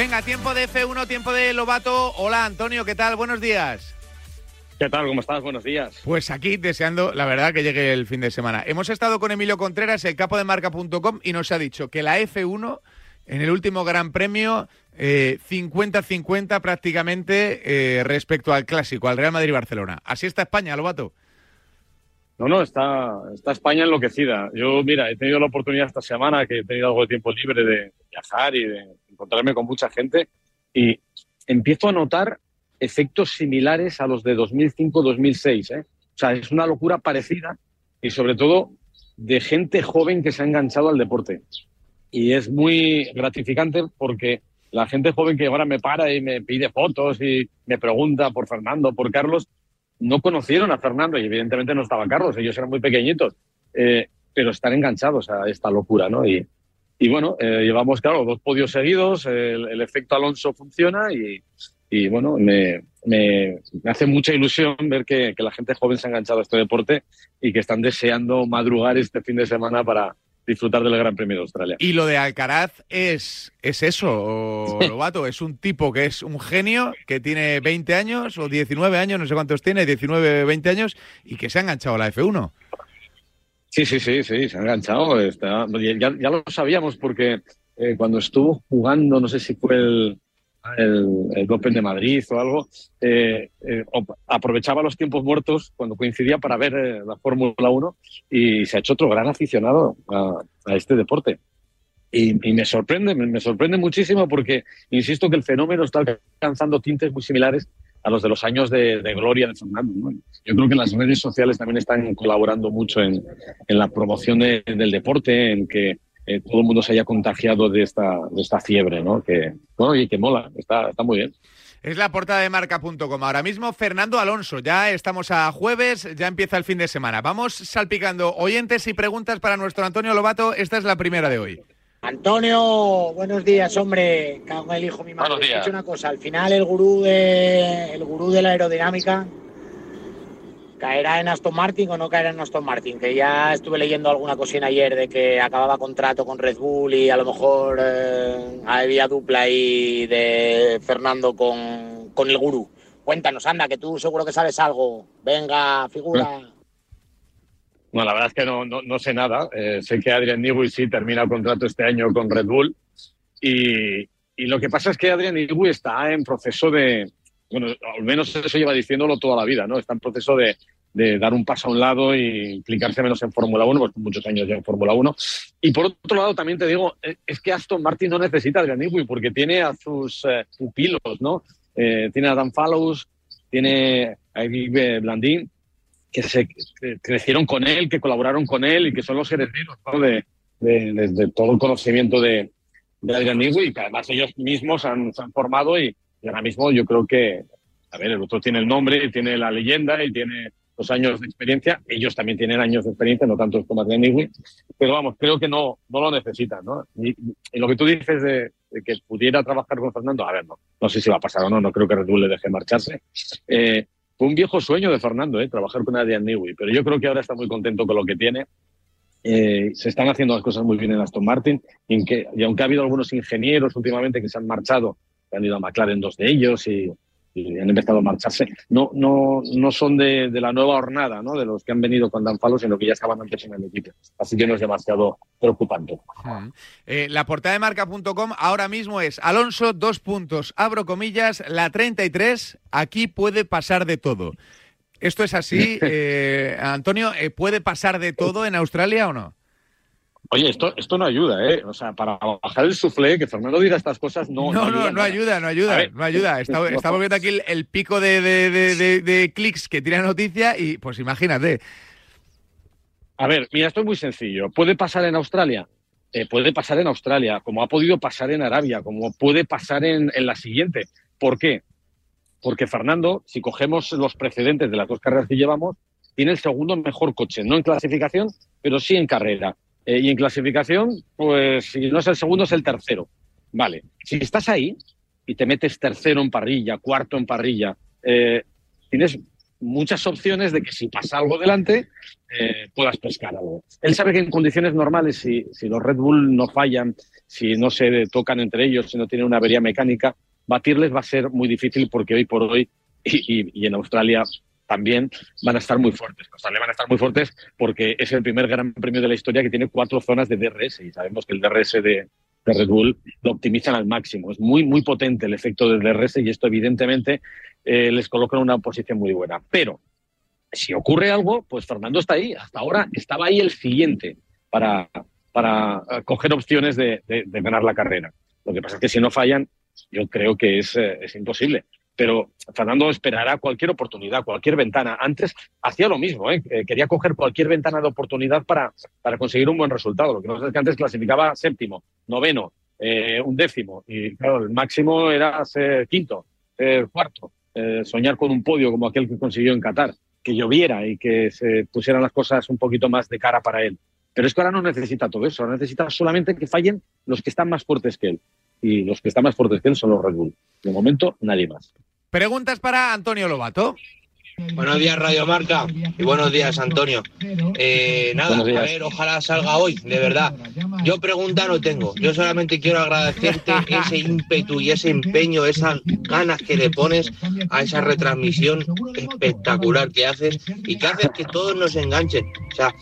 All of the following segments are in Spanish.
Venga, tiempo de F1, tiempo de Lobato. Hola Antonio, ¿qué tal? Buenos días. ¿Qué tal? ¿Cómo estás? Buenos días. Pues aquí deseando, la verdad, que llegue el fin de semana. Hemos estado con Emilio Contreras, el capo de marca.com, y nos ha dicho que la F1, en el último Gran Premio, 50-50 eh, prácticamente eh, respecto al clásico, al Real Madrid-Barcelona. Así está España, Lobato. No, no, está, España enloquecida. Yo, mira, he tenido la oportunidad esta semana, que he tenido algo de tiempo libre de viajar y de encontrarme con mucha gente, y empiezo a notar efectos similares a los de 2005-2006. ¿eh? O sea, es una locura parecida y sobre todo de gente joven que se ha enganchado al deporte. Y es muy gratificante porque la gente joven que ahora me para y me pide fotos y me pregunta por Fernando, por Carlos, no conocieron a Fernando y evidentemente no estaba Carlos, ellos eran muy pequeñitos, eh, pero están enganchados a esta locura, ¿no? Y, y bueno, eh, llevamos, claro, dos podios seguidos, el, efecto Alonso funciona y, y bueno, me, me, hace mucha ilusión ver que, que, la gente joven se ha enganchado a este deporte y que están deseando madrugar este fin de semana para, disfrutar del Gran Premio de Australia. Y lo de Alcaraz es, es eso, Lobato, es un tipo que es un genio, que tiene 20 años o 19 años, no sé cuántos tiene, 19, 20 años, y que se ha enganchado a la F1. Sí, sí, sí, sí, se ha enganchado. Está, ya, ya, lo sabíamos porque eh, cuando estuvo jugando, no sé si fue el, el, el Open de Madrid o algo, eh, eh, aprovechaba los tiempos muertos cuando coincidía para ver eh, la Fórmula 1 y se ha hecho otro gran aficionado a, este deporte. Y, me sorprende, me, sorprende muchísimo porque insisto que el fenómeno está alcanzando tintes muy similares a los de los años de, gloria de Fernando. Yo creo que las redes sociales también están colaborando mucho en, en la promoción del deporte, en que eh, todo el mundo se haya contagiado de esta, de esta fiebre, ¿no? Que, bueno, y que mola, está, está muy bien. Es la portada de marca.com. Ahora mismo Fernando Alonso, ya estamos a jueves, ya empieza el fin de semana. Vamos salpicando oyentes y preguntas para nuestro Antonio Lobato. Esta es la primera de hoy. Antonio, buenos días, hombre. Cago el hijo mi madre. Buenos días. una cosa, al final el gurú de el gurú de la aerodinámica ¿Caerá en Aston Martin o no caerá en Aston Martin? Que ya estuve leyendo alguna cosina ayer de que acababa contrato con Red Bull y a lo mejor eh, había dupla ahí de Fernando con, con el gurú. Cuéntanos, anda, que tú seguro que sabes algo. Venga, figura. Bueno, la verdad es que no, no, sé nada. Eh, sé que Adrian Newey sí termina el contrato este año con Red Bull. Y, y lo que pasa es que Adrian Newey está en proceso de, bueno, al menos eso lleva diciéndolo toda la vida, ¿no? Está en proceso de, dar un paso a un lado y implicarse menos en Fórmula 1, pues muchos años ya en Fórmula 1. Y por otro lado, también te digo, eh, es que Aston Martin no necesita Adrian Newey porque tiene a sus eh, pupilos, ¿no? Eh, tiene a Dan Fallows, tiene a Yves Blandín, que se crecieron con él, que colaboraron con él y que son los herederos de, todo el conocimiento de, de Adrian Newey que además ellos mismos han, se han formado y, y ahora mismo yo creo que, a ver, el otro tiene el nombre, tiene la leyenda y tiene los años de experiencia. Ellos también tienen años de experiencia, no tanto como Newey, pero vamos, creo que no, no lo necesitan, ¿no? Y, lo que tú dices de, que pudiera trabajar con Fernando, a ver, no, no sé si va a pasar o no, no creo que Red Bull le deje marcharse. Eh, fue un viejo sueño de Fernando, ¿eh? trabajar con Adrian Newey, pero yo creo que ahora está muy contento con lo que tiene. Eh, se están haciendo las cosas muy bien en Aston Martin, y, que, y aunque ha habido algunos ingenieros últimamente que se han marchado han ido a McLaren dos de ellos y, han empezado a marcharse. No, no, no son de, la nueva hornada, ¿no? de los que han venido con Dan Falo, sino que ya estaban antes en el equipo. Así que no es demasiado preocupante. Eh, la portada de marca.com ahora mismo es Alonso, dos puntos, abro comillas, la 33, aquí puede pasar de todo. ¿Esto es así, eh, Antonio? Eh, ¿Puede pasar de todo en Australia o no? Oye, esto, esto no ayuda, ¿eh? O sea, para bajar el suflé, que Fernando diga estas cosas, no. No, no, no, ayuda, no ayuda, no ayuda. estamos viendo aquí el, pico de, de, clics que tiene la noticia y, pues imagínate. A ver, mira, esto es muy sencillo. ¿Puede pasar en Australia? Eh, puede pasar en Australia, como ha podido pasar en Arabia, como puede pasar en, en la siguiente. ¿Por qué? Porque Fernando, si cogemos los precedentes de las dos carreras que llevamos, tiene el segundo mejor coche, no en clasificación, pero sí en carrera. Eh, y en clasificación, pues si no es el segundo, es el tercero. Vale, si estás ahí y te metes tercero en parrilla, cuarto en parrilla, eh, tienes muchas opciones de que si pasa algo delante, eh, puedas pescar algo. Él sabe que en condiciones normales, si, si los Red Bull no fallan, si no se tocan entre ellos, si no tienen una avería mecánica, batirles va a ser muy difícil porque hoy por hoy y, en Australia también van a estar muy fuertes. Australia van a estar muy fuertes porque es el primer gran premio de la historia que tiene cuatro zonas de DRS y sabemos que el DRS de, Red Bull lo optimizan al máximo. Es muy, muy potente el efecto del DRS y esto evidentemente eh, les coloca en una posición muy buena. Pero si ocurre algo, pues Fernando está ahí. Hasta ahora estaba ahí el siguiente para, para coger opciones de, ganar la carrera. Lo que pasa es que si no fallan, yo creo que es, eh, es imposible pero Fernando esperará cualquier oportunidad, cualquier ventana. Antes hacía lo mismo, ¿eh? quería coger cualquier ventana de oportunidad para, para conseguir un buen resultado. Lo que pasa es que antes clasificaba séptimo, noveno, eh, un décimo, y claro, el máximo era ser quinto, ser cuarto, eh, soñar con un podio como aquel que consiguió en Qatar, que lloviera y que se pusieran las cosas un poquito más de cara para él. Pero es que ahora no necesita todo eso, ahora necesita solamente que fallen los que están más fuertes que él. Y los que están más fuertes que él son los Red Bull. De momento, nadie más. Preguntas para Antonio Lobato. Buenos días, Radio Marca, y buenos días, Antonio. Eh, nada, a ver, ojalá salga hoy, de verdad. Yo pregunta no tengo, yo solamente quiero agradecerte ese ímpetu y ese empeño, esas ganas que le pones a esa retransmisión espectacular que haces y que haces que todos nos enganchen. O sea,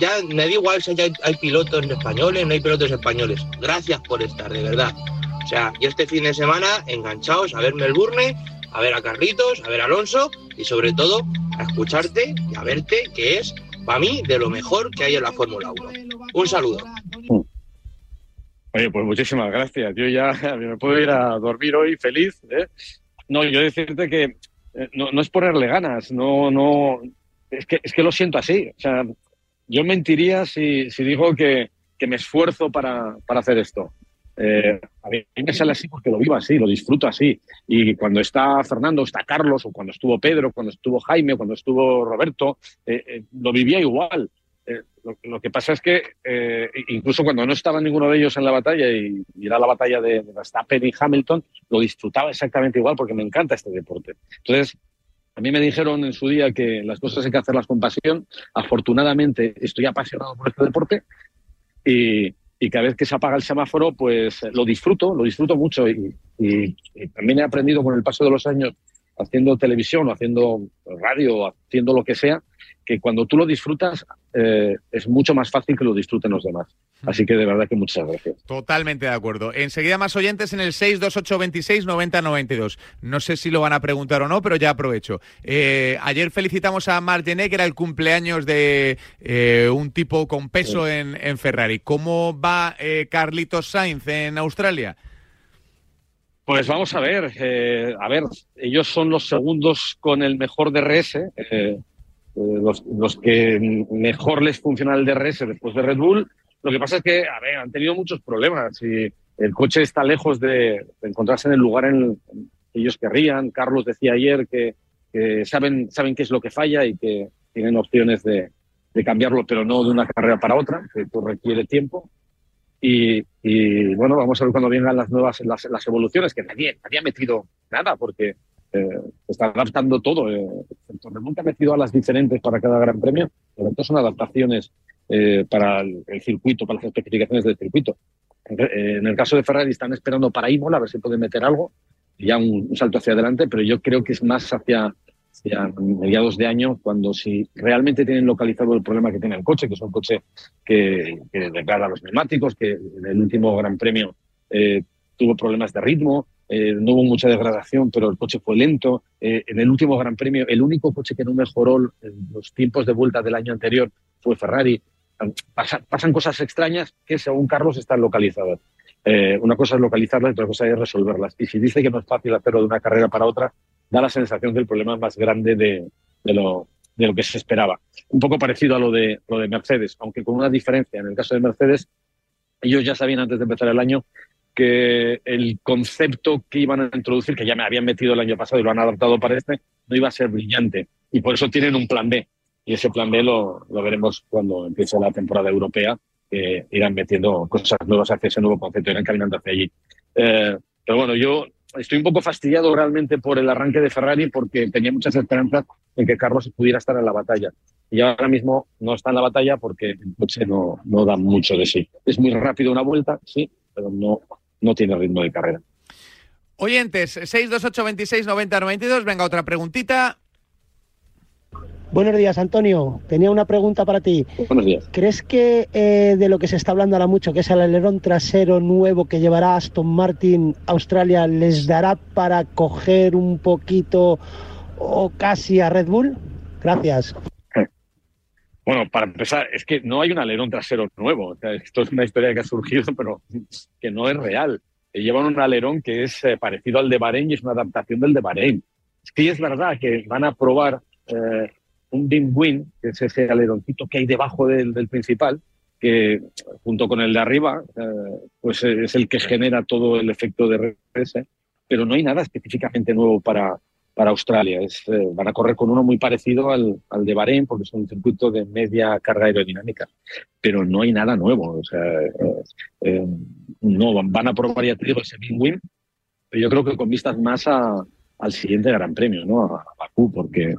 ya me da igual si hay, hay pilotos españoles, no hay pilotos españoles. Gracias por estar, de verdad. O sea, y este fin de semana enganchados a ver Melbourne, a ver a Carlitos, a ver a Alonso y sobre todo a escucharte y a verte, que es para mí de lo mejor que hay en la Fórmula 1. Un saludo. Oye, pues muchísimas gracias. Yo ya me puedo ir a dormir hoy feliz. ¿eh? No, yo decirte que eh, no, no, es ponerle ganas, no, no, es que, es que lo siento así. O sea, yo mentiría si, si digo que, que me esfuerzo para, para hacer esto. Eh, a mí me sale así porque lo vivo así, lo disfruto así. Y cuando está Fernando, está Carlos, o cuando estuvo Pedro, cuando estuvo Jaime, cuando estuvo Roberto, eh, eh, lo vivía igual. Lo, que pasa es que incluso cuando no estaba ninguno de ellos en la batalla y, era la batalla de Verstappen y Hamilton, lo disfrutaba exactamente igual porque me encanta este deporte. Entonces, a mí me dijeron en su día que las cosas hay que hacerlas con pasión. Afortunadamente estoy apasionado por este deporte y, y cada vez que se apaga el semáforo, pues lo disfruto, lo disfruto mucho. Y, también he aprendido con el paso de los años haciendo televisión o haciendo radio o haciendo lo que sea, que cuando tú lo disfrutas eh, es mucho más fácil que lo disfruten los demás. Así que de verdad que muchas gracias. Totalmente de acuerdo. Enseguida más oyentes en el 628269092. No sé si lo van a preguntar o no, pero ya aprovecho. Eh, ayer felicitamos a Margené, que era el cumpleaños de eh, un tipo con peso en, Ferrari. ¿Cómo va Carlitos Sainz en Australia? Pues vamos a ver, a ver, ellos son los segundos con el mejor DRS, eh, los, los, que mejor les funciona el DRS después de Red Bull. Lo que pasa es que, han tenido muchos problemas y el coche está lejos de, encontrarse en el lugar en que ellos querrían. Carlos decía ayer que, saben, saben qué es lo que falla y que tienen opciones de, cambiarlo, pero no de una carrera para otra, que esto requiere tiempo. Y, bueno, vamos a ver cuando vengan las nuevas las, evoluciones, que nadie, nadie metido nada, porque eh, está adaptando todo. Eh, nunca ha metido a las diferentes para cada gran premio, pero estos son adaptaciones eh, para el, circuito, para las especificaciones del circuito. Eh, en, el caso de Ferrari están esperando para Imola a ver si pueden meter algo, ya un, salto hacia adelante, pero yo creo que es más hacia, mediados de año, cuando si realmente tienen localizado el problema que tiene el coche, que es un coche que, que degrada los neumáticos, que en el último Gran Premio tuvo problemas de ritmo, eh, no hubo mucha degradación, pero el coche fue lento. Eh, en el último Gran Premio, el único coche que no mejoró los tiempos de vuelta del año anterior fue Ferrari. pasan cosas extrañas que, según Carlos, están localizadas. Eh, una cosa es localizarlas y otra cosa es resolverlas. Y si dice que no es fácil hacerlo de una carrera para otra, da la sensación que el problema más grande de, lo, de lo que se esperaba. Un poco parecido a lo de, lo de Mercedes, aunque con una diferencia. En el caso de Mercedes, ellos ya sabían antes de empezar el año que el concepto que iban a introducir, que ya me habían metido el año pasado y lo han adaptado para este, no iba a ser brillante. Y por eso tienen un plan B. Y ese plan B lo, lo veremos cuando empiece la temporada europea, que irán metiendo cosas nuevas hacia ese nuevo concepto, irán caminando hacia allí. Eh, pero bueno, yo estoy un poco fastidiado realmente por el arranque de Ferrari porque tenía muchas esperanzas en que Carlos pudiera estar en la batalla. Y ahora mismo no está en la batalla porque el coche no, no da mucho de sí. Es muy rápido una vuelta, sí, pero no, no tiene ritmo de carrera. Oyentes, 628 26 90 92. Venga, otra preguntita. Buenos días, Antonio. Tenía una pregunta para ti. Buenos días. ¿Crees que eh, de lo que se está hablando ahora mucho, que es el alerón trasero nuevo que llevará Aston Martin Australia, les dará para coger un poquito o casi a Red Bull? Gracias. Bueno, para empezar, es que no hay un alerón trasero nuevo. esto es una historia que ha surgido, pero que no es real. Llevan un alerón que es eh, parecido al de Bahrein y es una adaptación del de Bahrein. Sí es verdad que van a probar eh, un Beam Wing, que es ese aleroncito que hay debajo del, principal, que junto con el de arriba, eh, pues es el que genera todo el efecto de RS, pero no hay nada específicamente nuevo para, para Australia. Es, eh, van a correr con uno muy parecido al, al, de Bahrein, porque es un circuito de media carga aerodinámica, pero no hay nada nuevo. O sea, eh, no, van a probar, ya te digo, ese Wing, pero yo creo que con vistas más a, al siguiente Gran Premio, ¿no? A, a Bakú, porque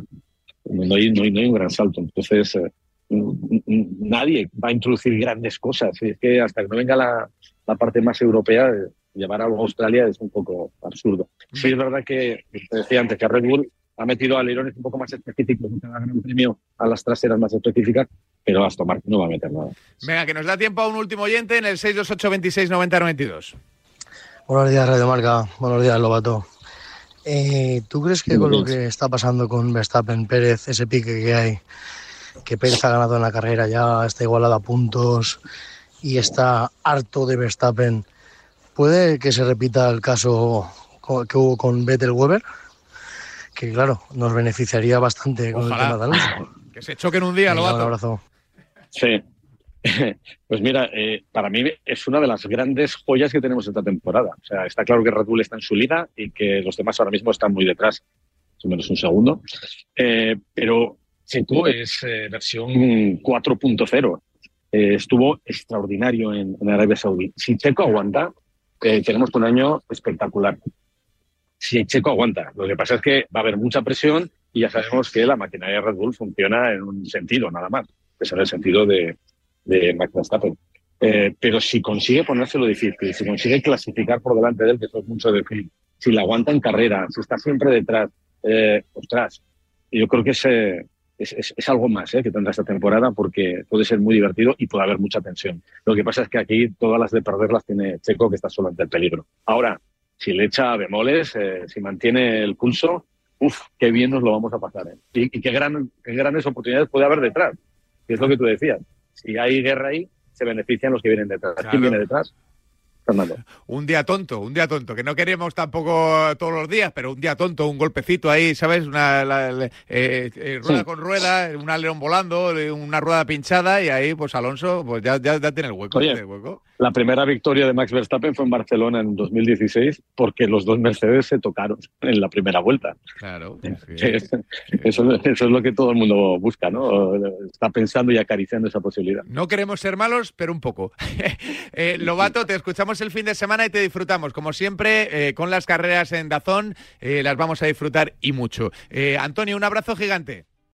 no hay, no hay, un gran salto. Entonces, eh, nadie va a introducir grandes cosas. Es que hasta que no venga la, la parte más europea, eh, llevar algo a Australia es un poco absurdo. Sí, es verdad que, te decía antes, que Red Bull ha metido alerones un poco más específicos en cada gran premio a las traseras más específicas, pero Aston Martin no va a meter nada. Venga, que nos da tiempo a un último oyente en el 628 26 90 92. Buenos días, Radio Marca. Buenos días, Lobato. Eh, ¿Tú crees que con lo que está pasando con Verstappen, Pérez, ese pique que hay, que Pérez ha ganado en la carrera ya, está igualado a puntos y está harto de Verstappen, puede que se repita el caso que hubo con Vettel Weber? Que claro, nos beneficiaría bastante con el tema de Alonso. Que se choquen un día, lo Un abrazo. Sí, Pues mira, eh, para mí es una de las grandes joyas que tenemos esta temporada. O sea, está claro que Red Bull está en su liga y que los demás ahora mismo están muy detrás, más o menos un segundo. Eh, pero Checo es eh, versión 4.0. estuvo extraordinario en, Arabia Saudí. Si Checo aguanta, tenemos un año espectacular. Si Checo aguanta. Lo que pasa es que va a haber mucha presión y ya sabemos que la maquinaria Red Bull funciona en un sentido nada más, es en el sentido de, de Max Verstappen. Eh, pero si consigue ponérselo difícil, si consigue clasificar por delante de él, que eso es mucho decir, si la aguanta en carrera, si está siempre detrás, eh, ostras, yo creo que es, es, es, algo más eh, que tendrá esta temporada porque puede ser muy divertido y puede haber mucha tensión. Lo que pasa es que aquí todas las de perderlas tiene Checo, que está solo ante el peligro. Ahora, si le echa bemoles, eh, si mantiene el pulso, uff, qué bien nos lo vamos a pasar. ¿eh? Y, y qué, gran, qué grandes oportunidades puede haber detrás, que es lo que tú decías si hay guerra ahí, se benefician los que vienen detrás. ¿Quién viene detrás? Un día tonto, un día tonto, que no queremos tampoco todos los días, pero un día tonto, un golpecito ahí, ¿sabes? Una eh, eh, rueda con rueda, un alerón volando, una rueda pinchada y ahí pues Alonso pues ya, ya, tiene el hueco, el hueco. La primera victoria de Max Verstappen fue en Barcelona en 2016 porque los dos Mercedes se tocaron en la primera vuelta. Claro. Eso, es lo que todo el mundo busca, ¿no? Está pensando y acariciando esa posibilidad. No queremos ser malos, pero un poco. eh, Lobato, te escuchamos el fin de semana y te disfrutamos. Como siempre, eh, con las carreras en Dazón, eh, las vamos a disfrutar y mucho. Eh, Antonio, un abrazo gigante.